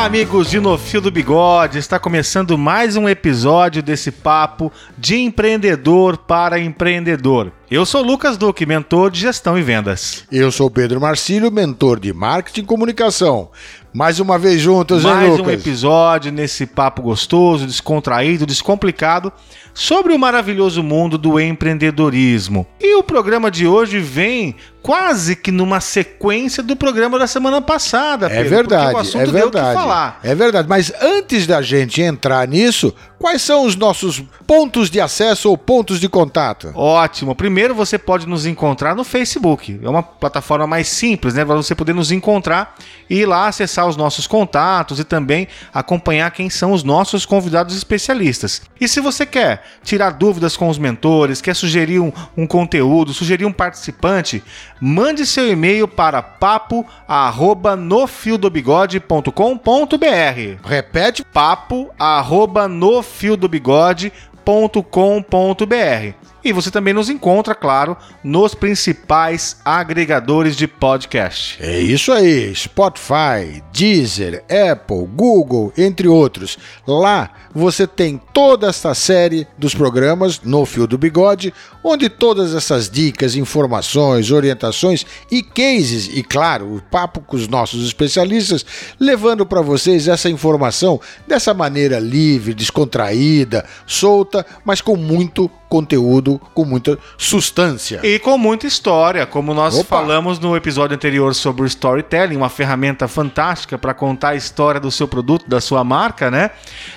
Olá, amigos de No Fio do Bigode. Está começando mais um episódio desse papo de empreendedor para empreendedor. Eu sou Lucas Duque, mentor de gestão e vendas. Eu sou Pedro Marcílio, mentor de marketing e comunicação. Mais uma vez juntos, hein, Mais Lucas? um episódio nesse papo gostoso, descontraído, descomplicado sobre o maravilhoso mundo do empreendedorismo. E o programa de hoje vem quase que numa sequência do programa da semana passada. É Pedro, verdade, porque o assunto é deu o que verdade. falar. É verdade, mas antes da gente entrar nisso, quais são os nossos pontos de acesso ou pontos de contato? Ótimo. Primeiro você pode nos encontrar no Facebook. É uma plataforma mais simples, né? Para você poder nos encontrar e ir lá acessar os nossos contatos e também acompanhar quem são os nossos convidados especialistas. E se você quer tirar dúvidas com os mentores, quer sugerir um, um conteúdo, sugerir um participante, mande seu e-mail para papo@nofiodobigode.com.br. Repete. papo arroba nofiodomigode.com.br. E você também nos encontra, claro, nos principais agregadores de podcast. É isso aí, Spotify, Deezer, Apple, Google, entre outros. Lá você tem toda essa série dos programas no Fio do Bigode, onde todas essas dicas, informações, orientações e cases, e claro, o papo com os nossos especialistas, levando para vocês essa informação dessa maneira livre, descontraída, solta, mas com muito conteúdo, com muita substância. E com muita história, como nós Opa. falamos no episódio anterior sobre o storytelling, uma ferramenta fantástica para contar a história do seu produto, da sua marca, né?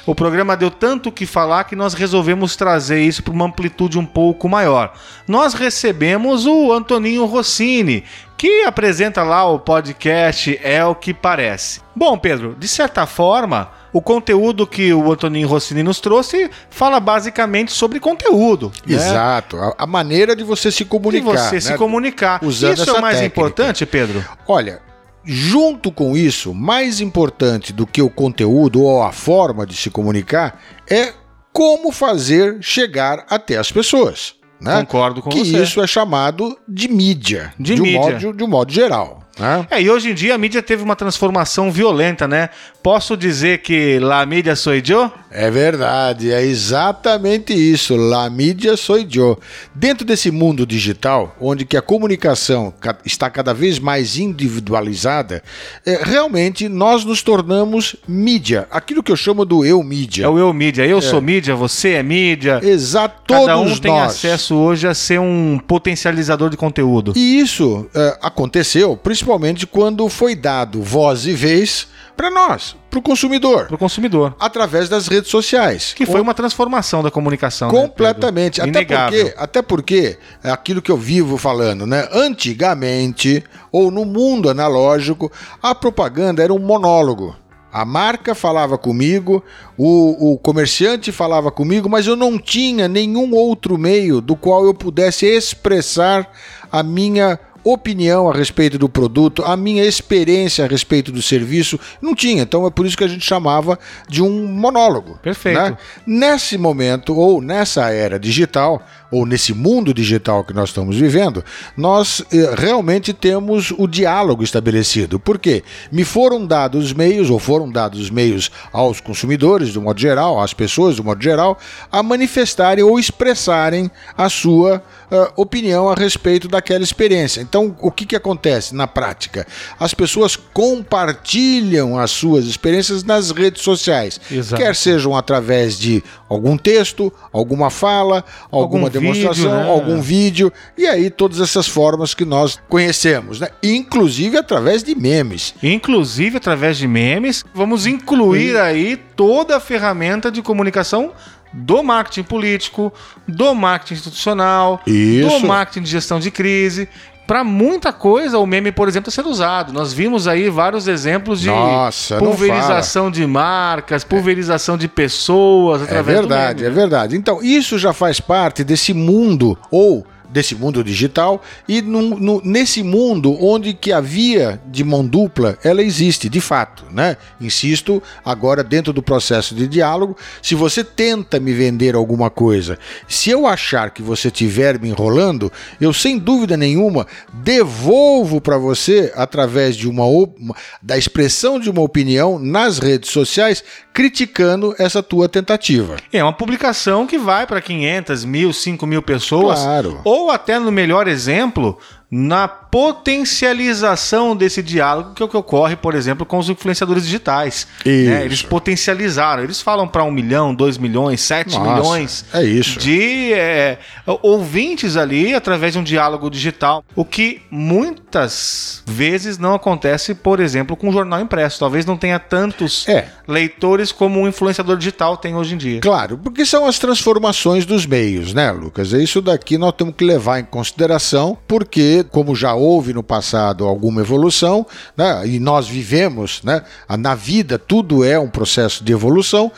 O programa deu tanto o que falar que nós resolvemos trazer isso para uma amplitude um pouco maior. Nós recebemos o Antoninho Rossini, que apresenta lá o podcast É o que Parece. Bom, Pedro, de certa forma, o conteúdo que o Antoninho Rossini nos trouxe fala basicamente sobre conteúdo. né? Exato, a, a maneira de você se de comunicar. você né? se comunicar. Usando Isso é o mais técnica. importante, Pedro? Olha, junto com isso, mais importante do que o conteúdo ou a forma de se comunicar é como fazer chegar até as pessoas. Né? Concordo com que você. isso é chamado de mídia, De um mídia. modo, de um modo geral. Né? É, e hoje em dia a mídia teve uma transformação violenta, né? Posso dizer que la mídia sou eu? É verdade, é exatamente isso. La mídia sou eu. Dentro desse mundo digital, onde que a comunicação ca- está cada vez mais individualizada, é, realmente nós nos tornamos mídia. Aquilo que eu chamo do eu mídia. É o eu mídia. Eu sou mídia, você é mídia. Exato, Cada um tem nós. acesso hoje a ser um potencializador de conteúdo. E isso é, aconteceu principalmente quando foi dado voz e vez para nós, para o consumidor, Para o consumidor. através das redes sociais. Que foi uma transformação da comunicação. né? Completamente. até Inegável. porque, até porque é aquilo que eu vivo falando, né? Antigamente, ou no mundo analógico, a propaganda era um monólogo. A marca falava comigo, o, o comerciante falava comigo, mas eu não tinha nenhum outro meio do qual eu pudesse expressar a minha opinião a respeito do produto, a minha experiência a respeito do serviço, não tinha. Então é por isso que a gente chamava de um monólogo. Perfeito. né? Nesse momento, ou nessa era digital, ou nesse mundo digital que nós estamos vivendo, nós eh, realmente temos o diálogo estabelecido. Por quê? Me foram dados os meios, ou foram dados os meios aos consumidores, do modo geral, às pessoas, do modo geral, a manifestarem ou expressarem a sua eh, opinião a respeito daquela experiência. Então, o que, que acontece na prática? As pessoas compartilham as suas experiências nas redes sociais, Exato. quer sejam através de algum texto, alguma fala, alguma Algum demonstração, vídeo, né? algum vídeo, e aí todas essas formas que nós conhecemos, né? Inclusive através de memes. Inclusive através de memes, vamos incluir aí toda a ferramenta de comunicação do marketing político, do marketing institucional, Isso. do marketing de gestão de crise. Para muita coisa, o meme, por exemplo, está sendo usado. Nós vimos aí vários exemplos de Nossa, pulverização de marcas, pulverização de pessoas É através verdade, do é meme. verdade. Então, isso já faz parte desse mundo, ou desse mundo digital, e num- no- nesse mundo onde que a via de mão dupla, ela existe, de fato, né? Insisto, agora dentro do processo de diálogo, se você tenta me vender alguma coisa, se eu achar que você estiver me enrolando, eu sem dúvida nenhuma devolvo para você através de uma- da expressão de uma opinião nas redes sociais, criticando essa tua tentativa. É uma publicação que vai para 500, mil, 5 mil pessoas. Claro. Ou até, no melhor exemplo, na potencialização desse diálogo, que é o que ocorre, por exemplo, com os influenciadores digitais. Né? Eles potencializaram. Eles falam para um milhão, dois milhões, sete Nossa, milhões é de é, ouvintes ali através de um diálogo digital. O que muitas vezes não acontece, por exemplo, com o jornal impresso. Talvez não tenha tantos É. leitores como um influenciador digital tem hoje em dia. Claro, porque são as transformações dos meios, né, Lucas? Isso daqui nós temos que levar em consideração, porque, como já houve no passado alguma evolução, né, e nós vivemos, né, na vida tudo é um processo de evolução.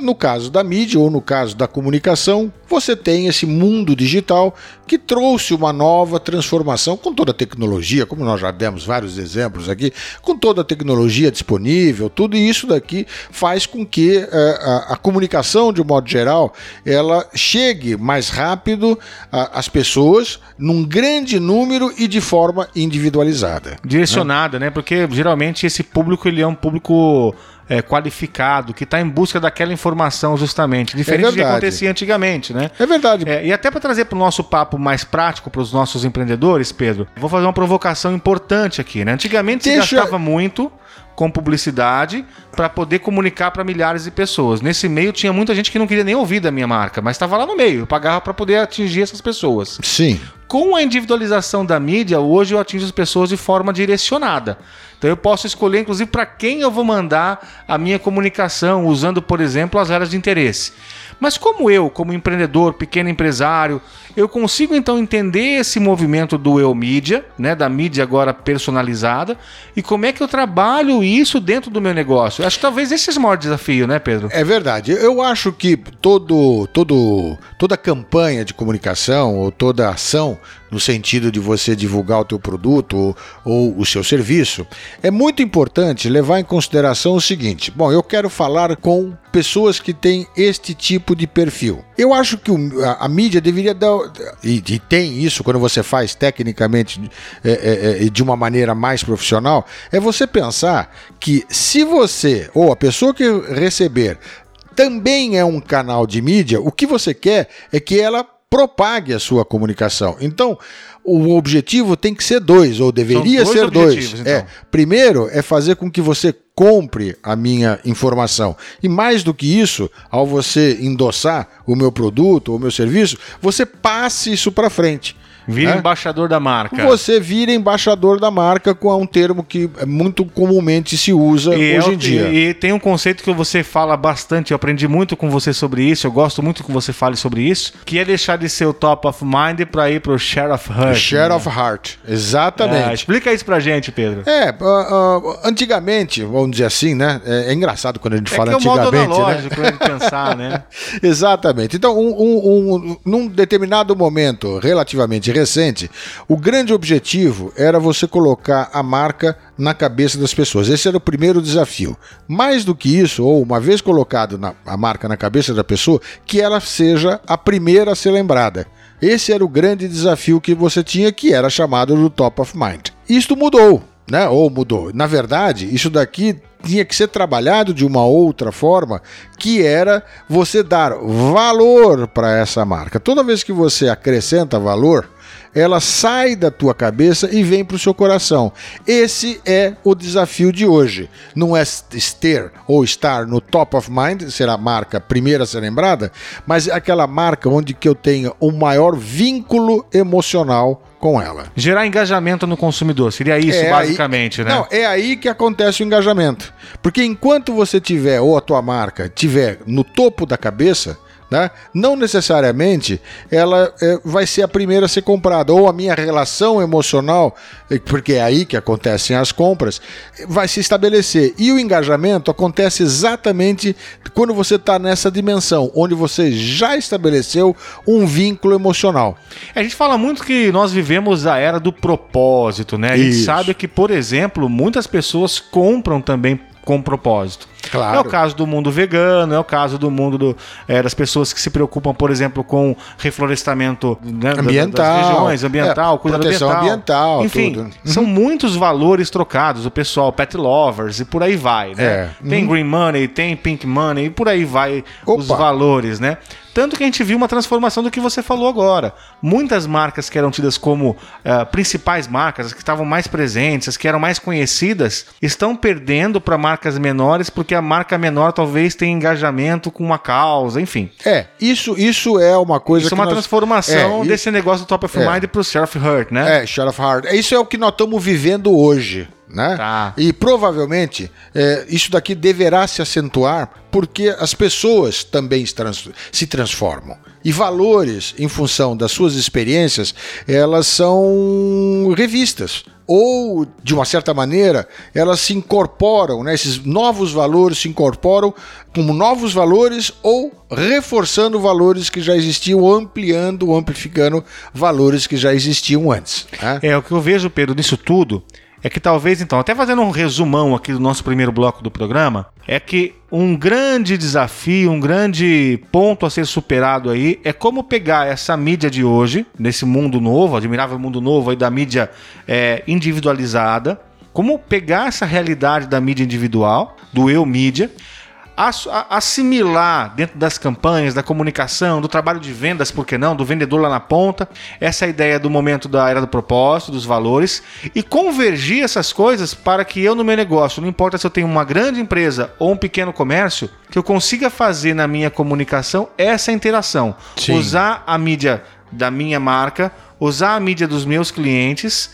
No caso da mídia ou no caso da comunicação, você tem esse mundo digital que trouxe uma nova transformação com toda a tecnologia, como nós já demos vários exemplos aqui, com toda a tecnologia disponível, tudo isso daqui faz com que eh, a, a comunicação, de um modo geral, ela chegue mais rápido a- às pessoas, num grande número e de forma individualizada. direcionada, né? Porque geralmente esse público ele é um público é, qualificado, que está em busca daquela informação justamente, diferente do que acontecia antigamente, né? É verdade. É, e até para trazer para o nosso papo mais prático para os nossos empreendedores, Pedro, vou fazer uma provocação importante aqui, né? Antigamente Deixa- se gastava muito com publicidade para poder comunicar para milhares de pessoas. Nesse meio tinha muita gente que não queria nem ouvir da minha marca, mas estava lá no meio, eu pagava para poder atingir essas pessoas. Sim. Com a individualização da mídia, hoje eu atingo as pessoas de forma direcionada. Então eu posso escolher, inclusive, para quem eu vou mandar a minha comunicação, usando, por exemplo, as áreas de interesse. Mas como eu, como empreendedor, pequeno empresário, eu consigo então entender esse movimento do eu mídia, né, da mídia agora personalizada, e como é que eu trabalho isso dentro do meu negócio? Acho que talvez esse seja o maior desafio, né, Pedro? É verdade. Eu acho que todo, todo, toda campanha de comunicação ou toda ação no sentido de você divulgar o teu produto ou, ou o seu serviço, é muito importante levar em consideração o seguinte: bom, eu quero falar com pessoas que têm este tipo de perfil. Eu acho que o- a, a mídia deveria dar e, e tem isso quando você faz tecnicamente é, é, é, de uma maneira mais profissional, é você pensar que se você ou a pessoa que receber também é um canal de mídia, o que você quer é que ela propague a sua comunicação. Então, o objetivo tem que ser dois, ou deveria dois ser dois. objetivos, então. É, primeiro é fazer com que você compre a minha informação. E mais do que isso, ao você endossar o meu produto ou o meu serviço, você passe isso para frente. Vira né? embaixador da marca. Você vira embaixador da marca com um termo que muito comumente se usa E, hoje é o- em dia. e- tem um conceito que você fala bastante, eu aprendi muito com você sobre isso, eu gosto muito que você fale sobre isso, que é deixar de ser o top of mind para ir pro share of heart. Share né? of heart. Exatamente. explica isso pra gente, Pedro. É, ah, ah, antigamente, vamos dizer assim, né? É, é engraçado quando a gente É fala é o antigamente, né? analógico né? de pensar, né? Exatamente. Então, um, um- um- num determinado momento relativamente recente, o grande objetivo era você colocar a marca na cabeça das pessoas. Esse era o primeiro desafio. Mais do que isso, ou uma vez colocado na- a marca na cabeça da pessoa, que ela seja a primeira a ser lembrada. Esse era o grande desafio que você tinha, que era chamado do top of mind. Isto mudou. né? Ou mudou. Na verdade, isso daqui tinha que ser trabalhado de uma outra forma, que era você dar valor para essa marca. Toda vez que você acrescenta valor, ela sai da tua cabeça e vem para o seu coração. Esse é o desafio de hoje. Não é ter ou estar no top of mind, ser a marca primeira a ser lembrada, mas é aquela marca onde que eu tenha o maior vínculo emocional com ela. Gerar engajamento no consumidor, seria isso é basicamente, aí, né? Não, é aí que acontece o engajamento. Porque enquanto você tiver, ou a tua marca tiver no topo da cabeça, né? Não necessariamente ela é, vai ser a primeira a ser comprada, ou a minha relação emocional, porque é aí que acontecem as compras, vai se estabelecer. E o engajamento acontece exatamente quando você está nessa dimensão, onde você já estabeleceu um vínculo emocional. A gente fala muito que nós vivemos a era do propósito, né? A gente Isso. sabe que, por exemplo, muitas pessoas compram também com propósito. Claro. É o caso do mundo vegano, é o caso do mundo do, é, das pessoas que se preocupam, por exemplo, com reflorestamento né, ambiental, das regiões, ambiental, é, cuidado proteção ambiental. ambiental Enfim, tudo. são uhum. muitos valores trocados. O pessoal, pet lovers e por aí vai, né? É. Tem uhum. green money, tem pink money e por aí vai Opa. os valores, né? Tanto que a gente viu uma transformação do que você falou agora. Muitas marcas que eram tidas como uh, principais marcas, as que estavam mais presentes, as que eram mais conhecidas, estão perdendo para marcas menores porque a marca menor talvez tenha engajamento com uma causa, enfim. É, isso, isso é uma coisa isso é uma nós... transformação é, desse negócio do top of é. mind para o share of heart, né? É, share of heart. Isso é o que nós estamos vivendo hoje. Né? Tá. E provavelmente é, isso daqui deverá se acentuar porque as pessoas também se transformam. E valores, em função das suas experiências, elas são revistas. Ou, de uma certa maneira, elas se incorporam, né? esses novos valores se incorporam como novos valores ou reforçando valores que já existiam, ampliando, ou amplificando valores que já existiam antes. Né? É, o que eu vejo, Pedro, nisso tudo é que talvez, então, até fazendo um resumão aqui do nosso primeiro bloco do programa, é que um grande desafio, um grande ponto a ser superado aí é como pegar essa mídia de hoje, nesse mundo novo, admirável mundo novo aí da mídia é, individualizada, como pegar essa realidade da mídia individual, do eu mídia, assimilar dentro das campanhas, da comunicação, do trabalho de vendas, por que não, do vendedor lá na ponta, essa ideia do momento da era do propósito, dos valores, e convergir essas coisas para que eu no meu negócio, não importa se eu tenho uma grande empresa ou um pequeno comércio, que eu consiga fazer na minha comunicação essa interação. Sim. Usar a mídia da minha marca, usar a mídia dos meus clientes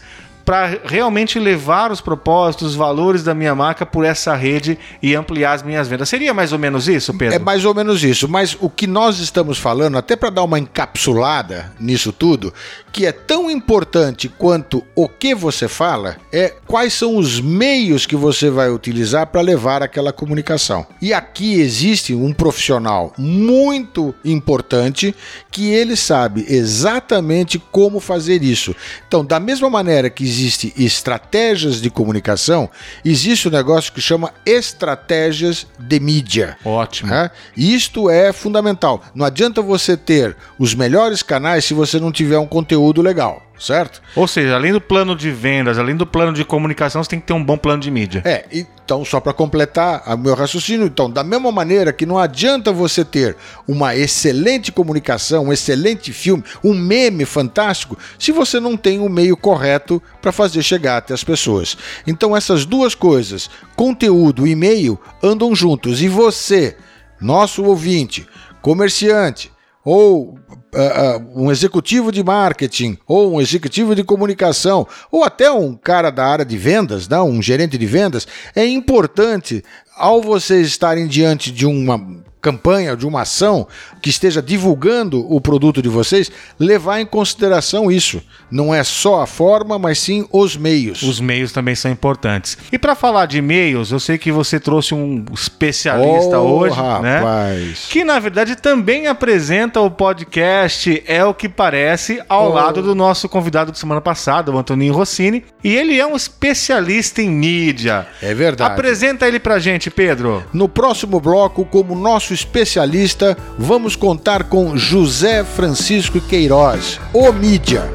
para realmente levar os propósitos, os valores da minha marca por essa rede e ampliar as minhas vendas. Seria mais ou menos isso, Pedro? É mais ou menos isso, mas o que nós estamos falando, até para dar uma encapsulada nisso tudo, que é tão importante quanto o que você fala, é quais são os meios que você vai utilizar para levar aquela comunicação. E aqui existe um profissional muito importante que ele sabe exatamente como fazer isso. Então, da mesma maneira que existe estratégias de comunicação, existe um negócio que chama estratégias de mídia. Ótimo. Né? Isto é fundamental. Não adianta você ter os melhores canais se você não tiver um conteúdo legal certo? Ou seja, além do plano de vendas, além do plano de comunicação, você tem que ter um bom plano de mídia. É, então só para completar o meu raciocínio, então, da mesma maneira que não adianta você ter uma excelente comunicação, um excelente filme, um meme fantástico, se você não tem o meio correto para fazer chegar até as pessoas. Então essas duas coisas, conteúdo e e-mail, andam juntos e você, nosso ouvinte, comerciante, ou uh, um executivo de marketing, ou um executivo de comunicação, ou até um cara da área de vendas, não, um gerente de vendas, é importante ao vocês estarem diante de uma campanha, de uma ação que esteja divulgando o produto de vocês, levar em consideração isso. Não é só a forma, mas sim os meios. Os meios também são importantes. E para falar de meios, eu sei que você trouxe um especialista oh, hoje, né? rapaz. né? Que na verdade também apresenta o podcast É o que parece ao oh. lado do nosso convidado de semana passada, o Antoninho Rossini, e ele é um especialista em mídia. É verdade. Apresenta ele pra gente, Pedro. No próximo bloco, como nosso nosso especialista, vamos contar com José Francisco Queiroz, o mídia.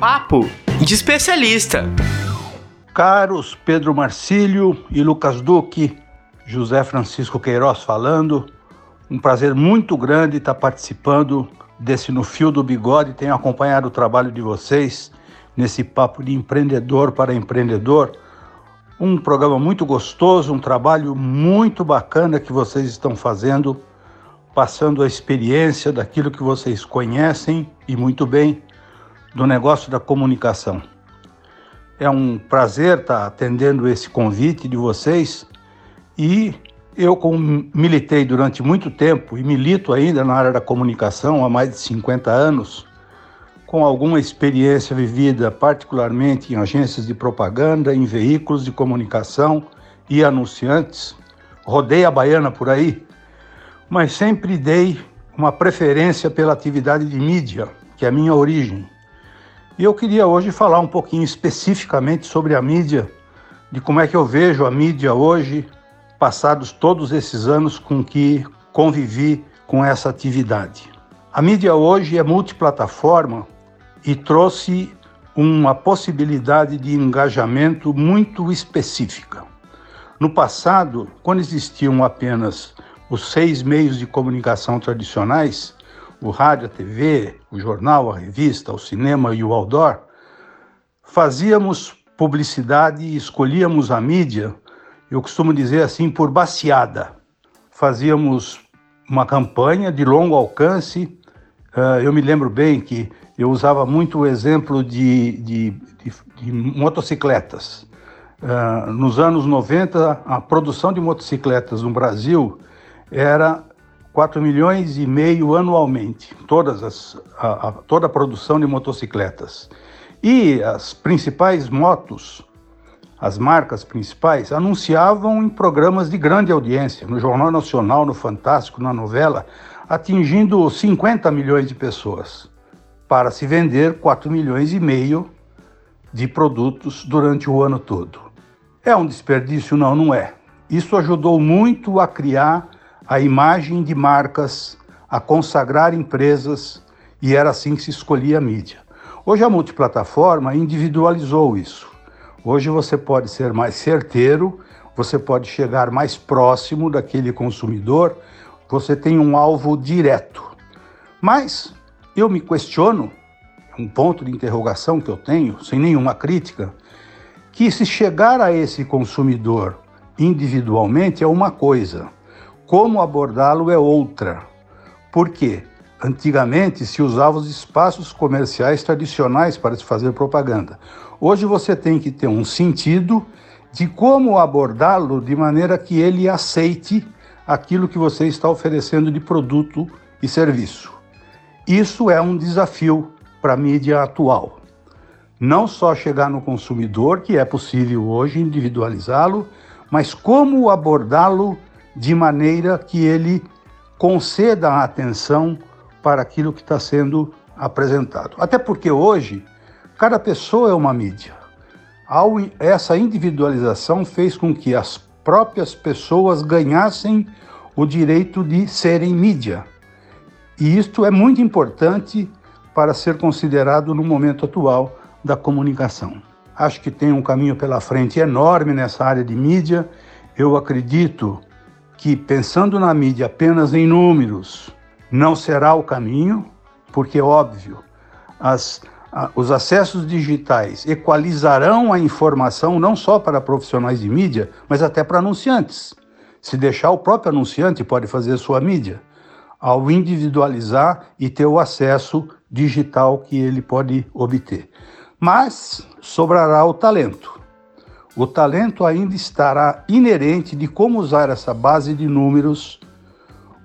Papo de especialista. Caros Pedro Marcílio e Lucas Duque, José Francisco Queiroz falando. Um prazer muito grande estar participando desse No Fio do Bigode. Tenho acompanhado o trabalho de vocês nesse papo de empreendedor para empreendedor. Um programa muito gostoso, um trabalho muito bacana que vocês estão fazendo, passando a experiência daquilo que vocês conhecem e muito bem do negócio da comunicação. É um prazer estar atendendo esse convite de vocês e eu, como militei durante muito tempo e milito ainda na área da comunicação há mais de 50 anos, com alguma experiência vivida, particularmente em agências de propaganda, em veículos de comunicação e anunciantes, rodei a baiana por aí, mas sempre dei uma preferência pela atividade de mídia, que é a minha origem. E eu queria hoje falar um pouquinho especificamente sobre a mídia, de como é que eu vejo a mídia hoje, passados todos esses anos com que convivi com essa atividade. A mídia hoje é multiplataforma e trouxe uma possibilidade de engajamento muito específica. No passado, quando existiam apenas os seis meios de comunicação tradicionais, o rádio, a TV, o jornal, a revista, o cinema e o outdoor, fazíamos publicidade e escolhíamos a mídia, eu costumo dizer assim, por baseada. Fazíamos uma campanha de longo alcance. Uh, eu me lembro bem que eu usava muito o exemplo de, de, de, de motocicletas. Uh, nos anos 90, a produção de motocicletas no Brasil era 4 milhões e meio anualmente, todas as, a, a, toda a produção de motocicletas. E as principais motos, as marcas principais, anunciavam em programas de grande audiência, no Jornal Nacional, no Fantástico, na novela, atingindo 50 milhões de pessoas, para se vender 4 milhões e meio de produtos durante o ano todo. É um desperdício? Não, não é. Isso ajudou muito a criar a imagem de marcas, a consagrar empresas, e era assim que se escolhia a mídia. Hoje a multiplataforma individualizou isso. Hoje você pode ser mais certeiro, você pode chegar mais próximo daquele consumidor, você tem um alvo direto. Mas eu me questiono, um ponto de interrogação que eu tenho, sem nenhuma crítica, que se chegar a esse consumidor individualmente é uma coisa, como abordá-lo é outra. Por quê? Antigamente se usavam os espaços comerciais tradicionais para se fazer propaganda. Hoje você tem que ter um sentido de como abordá-lo de maneira que ele aceite aquilo que você está oferecendo de produto e serviço. Isso é um desafio para a mídia atual. Não só chegar no consumidor, que é possível hoje individualizá-lo, mas como abordá-lo de maneira que ele conceda a atenção para aquilo que está sendo apresentado. Até porque hoje, cada pessoa é uma mídia. Essa individualização fez com que as próprias pessoas ganhassem o direito de serem mídia. E isto é muito importante para ser considerado no momento atual da comunicação. Acho que tem um caminho pela frente enorme nessa área de mídia. Eu acredito que, pensando na mídia apenas em números, não será o caminho, porque, óbvio, as, a, os acessos digitais equalizarão a informação não só para profissionais de mídia, mas até para anunciantes. Se deixar, o próprio anunciante pode fazer sua mídia, ao individualizar e ter o acesso digital que ele pode obter. Mas sobrará o talento o talento ainda estará inerente de como usar essa base de números,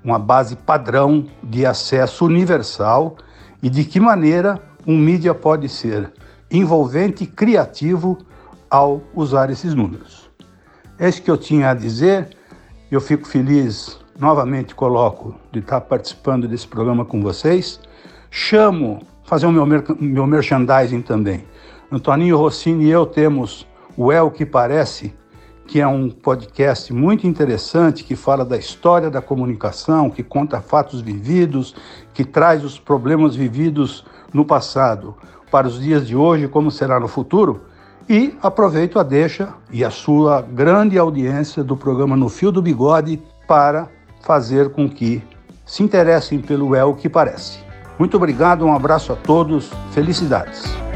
uma base padrão de acesso universal e de que maneira um mídia pode ser envolvente e criativo ao usar esses números. É isso que eu tinha a dizer. Eu fico feliz, novamente coloco, de estar participando desse programa com vocês. Chamo, fazer o meu, meu merchandising também. Antoninho Rossini e eu temos o É o que Parece, que é um podcast muito interessante que fala da história da comunicação, que conta fatos vividos, que traz os problemas vividos no passado para os dias de hoje, como será no futuro. E aproveito a deixa e a sua grande audiência do programa No Fio do Bigode para fazer com que se interessem pelo É o que Parece. Muito obrigado, um abraço a todos, felicidades.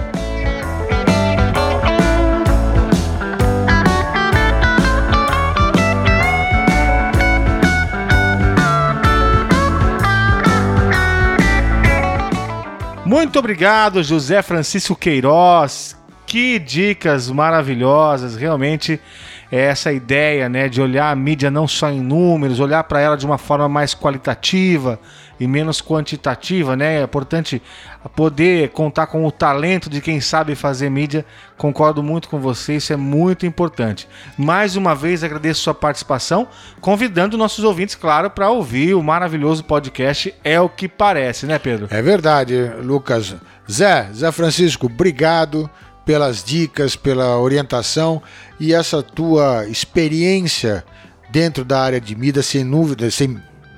Muito obrigado, José Francisco Queiroz. Que dicas maravilhosas, realmente é essa ideia, né, de olhar a mídia não só em números, olhar para ela de uma forma mais qualitativa e menos quantitativa, né? É importante poder contar com o talento de quem sabe fazer mídia. Concordo muito com você, isso é muito importante. Mais uma vez agradeço sua participação, convidando nossos ouvintes, claro, para ouvir o maravilhoso podcast É o que parece, né, Pedro? É verdade, Lucas. Zé, Zé Francisco, obrigado pelas dicas, pela orientação e essa tua experiência dentro da área de mídia, sem dúvida, sem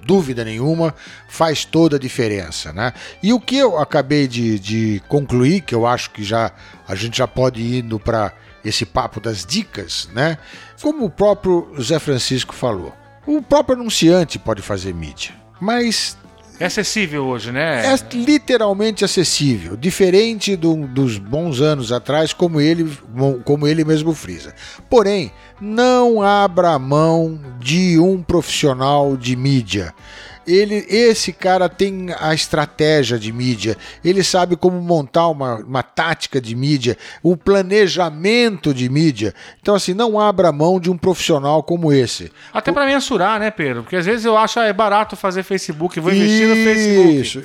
dúvida nenhuma, faz toda a diferença. Né? E o que eu acabei de, de concluir, que eu acho que já a gente já pode ir indo para esse papo das dicas, né? como o próprio Zé Francisco falou, o próprio anunciante pode fazer mídia, mas é acessível hoje, né? É literalmente acessível, diferente do, dos bons anos atrás, como ele, como ele mesmo frisa. Porém, não abra mão de um profissional de mídia ele, esse cara tem a estratégia de mídia, ele sabe como montar uma, uma tática de mídia, o planejamento de mídia. Então, assim, não abra mão de um profissional como esse. Até para mensurar, né, Pedro? Porque às vezes eu acho ah, é barato fazer Facebook, vou investir isso, no Facebook. Isso,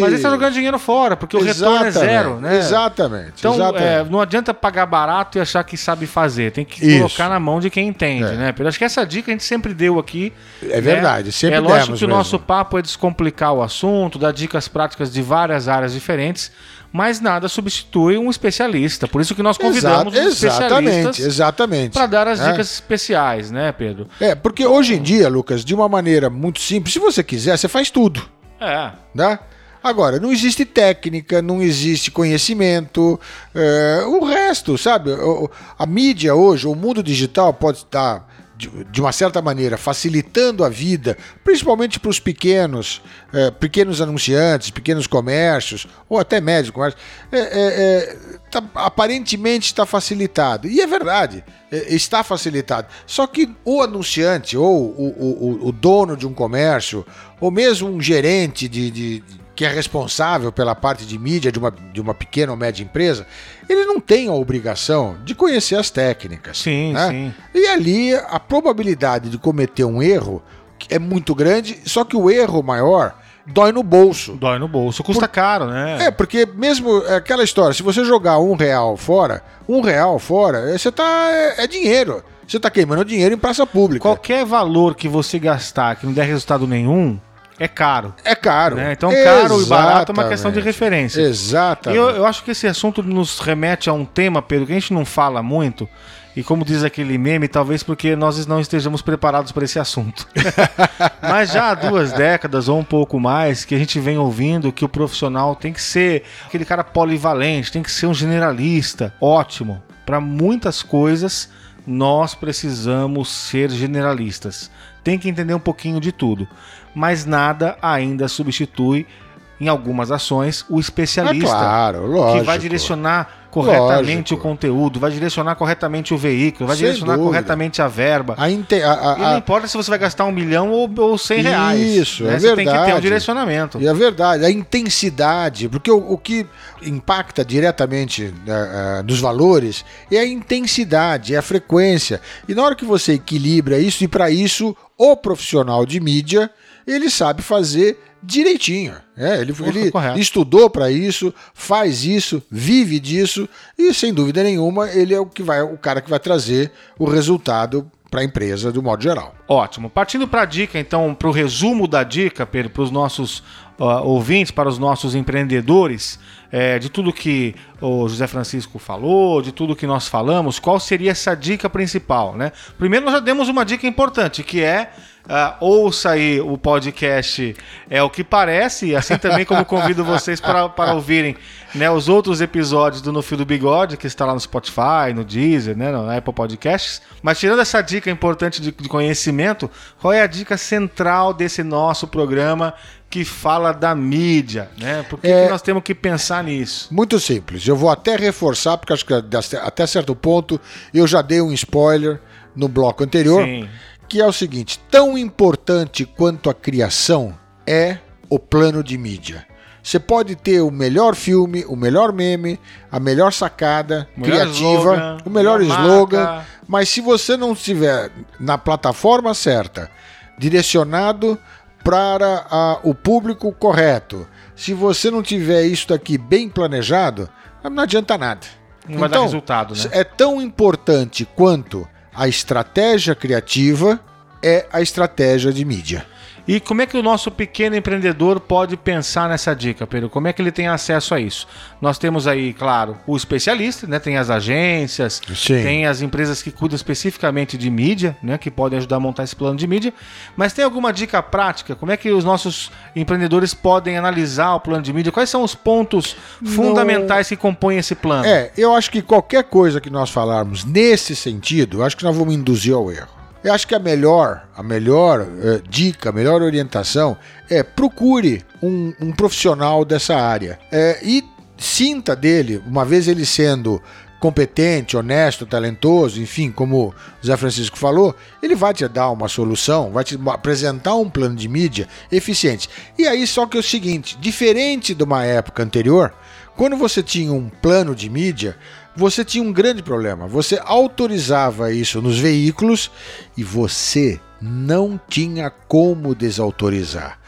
Mas aí você tá jogando dinheiro fora, porque o retorno é zero, né? Exatamente. Então, exatamente. É, não adianta pagar barato e achar que sabe fazer. Tem que isso. colocar na mão de quem entende, é. né, Pedro? Acho que essa dica a gente sempre deu aqui. É verdade, né? sempre É lógico que o nosso papo é descomplicar o assunto, dar dicas práticas de várias áreas diferentes, mas nada substitui um especialista. Por isso que nós convidamos Exato, os especialistas exatamente para dar as é. dicas especiais, né, Pedro? É, porque hoje em dia, Lucas, de uma maneira muito simples, se você quiser, você faz tudo. É. Né? Agora, não existe técnica, não existe conhecimento, é, o resto, sabe? A mídia hoje, o mundo digital pode estar de, de, uma certa maneira, facilitando a vida, principalmente para os pequenos, é, pequenos anunciantes, pequenos comércios, ou até médios comércios, é, é, é tá, aparentemente está facilitado. E é verdade, é, está facilitado. Só que o anunciante, ou o, o, o, dono de um comércio, ou mesmo um gerente de, de que é responsável pela parte de mídia de uma, de uma pequena ou média empresa, ele não tem a obrigação de conhecer as técnicas. Sim, né? sim. E ali a probabilidade de cometer um erro é muito grande, só que o erro maior dói no bolso. Dói no bolso, custa Por... caro, né? É, porque mesmo é aquela história, se você jogar um real fora, um real fora, é, você tá. é, é dinheiro. Você está queimando dinheiro em praça pública. Qualquer valor que você gastar que não der resultado nenhum, é caro. É caro. Né? Então, caro e barato é uma questão de referência. Exatamente. Eu, eu acho que esse assunto nos remete a um tema, Pedro, que a gente não fala muito. E como diz aquele meme, talvez porque nós não estejamos preparados para esse assunto. Mas já há duas décadas ou um pouco mais que a gente vem ouvindo que o profissional tem que ser aquele cara polivalente, tem que ser um generalista. Ótimo. Para muitas coisas, nós precisamos ser generalistas. Tem que entender um pouquinho de tudo mas nada ainda substitui em algumas ações o especialista é claro, lógico. que vai direcionar corretamente Lógico. o conteúdo, vai direcionar corretamente o veículo, vai Sem direcionar dúvida. corretamente a verba. A inte... a, a, e não importa se você vai gastar um milhão ou, ou cem reais. Isso, né? é você verdade. tem que ter um direcionamento. E é verdade, a intensidade, porque o, o que impacta diretamente uh, uh, nos valores é a intensidade, é a frequência. E na hora que você equilibra isso, e para isso o profissional de mídia ele sabe fazer direitinho. É, ele, ele estudou para isso, faz isso, vive disso e sem dúvida nenhuma ele é o que vai, o cara que vai trazer o resultado para a empresa do modo geral. Ótimo. Partindo para a dica, então, para o resumo da dica, Pedro, para os nossos ó, ouvintes, para os nossos empreendedores, é, de tudo que o José Francisco falou, de tudo que nós falamos, qual seria essa dica principal, né? Primeiro nós já demos uma dica importante, que é Uh, ouça aí o podcast É o que Parece, assim também como convido vocês para, para ouvirem né, os outros episódios do No Fio do Bigode, que está lá no Spotify, no Deezer, né, no Apple Podcasts. Mas tirando essa dica importante de, de conhecimento, qual é a dica central desse nosso programa que fala da mídia, né? Por que, É. que nós temos que pensar nisso? Muito simples. Eu vou até reforçar, porque acho que até certo ponto eu já dei um spoiler no bloco anterior, Sim. Que é o seguinte: tão importante quanto a criação é o plano de mídia. Você pode ter o melhor filme, o melhor meme, a melhor sacada melhor criativa, slogan, o melhor slogan, marca. mas se você não estiver na plataforma certa, direcionado para a- o público correto, se você não tiver isso daqui bem planejado, não adianta nada. Não vai dar resultado, né? É tão importante quanto a estratégia criativa é a estratégia de mídia. E como é que o nosso pequeno empreendedor pode pensar nessa dica, Pedro? Como é que ele tem acesso a isso? Nós temos aí, claro, o especialista, né? Tem as agências, Sim. tem as empresas que cuidam especificamente de mídia, né? Que podem ajudar a montar esse plano de mídia. Mas tem alguma dica prática? Como é que os nossos empreendedores podem analisar o plano de mídia? Quais são os pontos fundamentais que compõem esse plano? É, eu acho que qualquer coisa que nós falarmos nesse sentido, eu acho que nós vamos induzir ao erro. Eu acho que a melhor, a melhor eh, dica, a melhor orientação é procure um, um profissional dessa área É, e sinta dele, uma vez ele sendo competente, honesto, talentoso, enfim, como o Zé Francisco falou, ele vai te dar uma solução, vai te apresentar um plano de mídia eficiente. E aí só que é o seguinte, diferente de uma época anterior, quando você tinha um plano de mídia, você tinha um grande problema. Você autorizava isso nos veículos e você não tinha como desautorizar.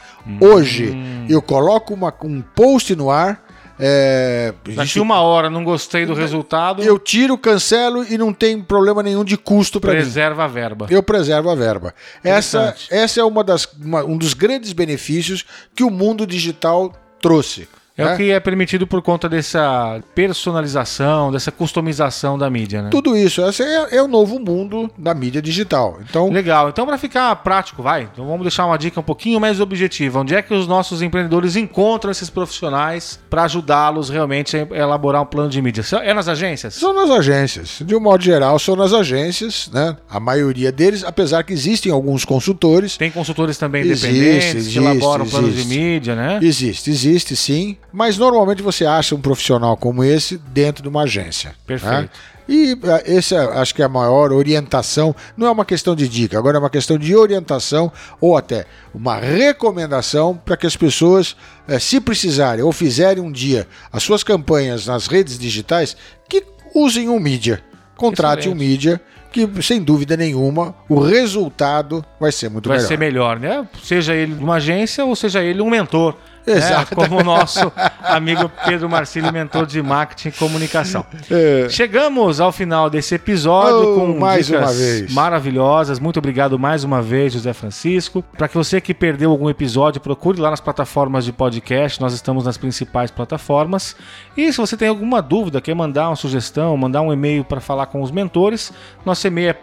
Hoje, eu coloco uma- um post no ar. é, Daqui isso- uma hora não gostei do resultado, eu tiro, cancelo e não tem problema nenhum de custo para mim. preserva a verba. Eu preservo a verba. Essa, essa é uma das, uma- um dos grandes benefícios que o mundo digital trouxe. É né? o que é permitido por conta dessa personalização, dessa customização da mídia, né? Tudo isso, esse é, é o novo mundo da mídia digital. Então, Legal. Então, para ficar prático, vai. Então, vamos deixar uma dica um pouquinho mais objetiva. Onde é que os nossos empreendedores encontram esses profissionais para ajudá-los realmente a elaborar um plano de mídia? É nas agências? são nas agências. De um modo geral, são nas agências, né? A maioria deles, apesar que existem alguns consultores. Tem consultores também Existe, independentes existe, que elaboram planos de existe. mídia, né? Existe, existe sim, mas normalmente você acha um profissional como esse dentro de uma agência. Perfeito. né? E eh, esse é, acho que é a maior orientação, não é uma questão de dica, agora é uma questão de orientação ou até uma recomendação para que as pessoas, eh, se precisarem ou fizerem um dia as suas campanhas nas redes digitais, que usem um mídia. Contrate um Excelente. mídia que, sem dúvida nenhuma, o resultado vai ser muito Vai melhor. ser melhor, né? Seja ele uma agência ou seja ele um mentor. Né? Exato. Como o nosso amigo Pedro Marcílio, mentor de marketing e comunicação. É. Chegamos ao final desse episódio Oh, com mais dicas uma vez. maravilhosas. Muito obrigado mais uma vez, José Francisco. Para que você que perdeu algum episódio, procure lá nas plataformas de podcast. Nós estamos nas principais plataformas. E se você tem alguma dúvida, quer mandar uma sugestão, mandar um e-mail para falar com os mentores, nosso e-mail é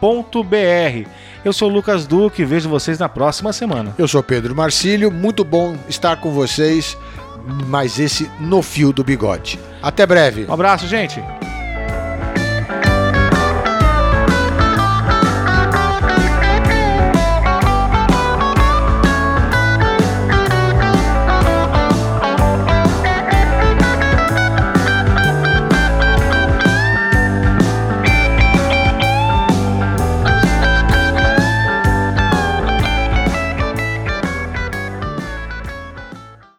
papo@nofildobigode.com.br. Eu sou Lucas Duque e vejo vocês na próxima semana. Eu sou Pedro Marcílio, muito bom estar com vocês, mais esse no fio do bigode. Até breve. Um abraço, gente.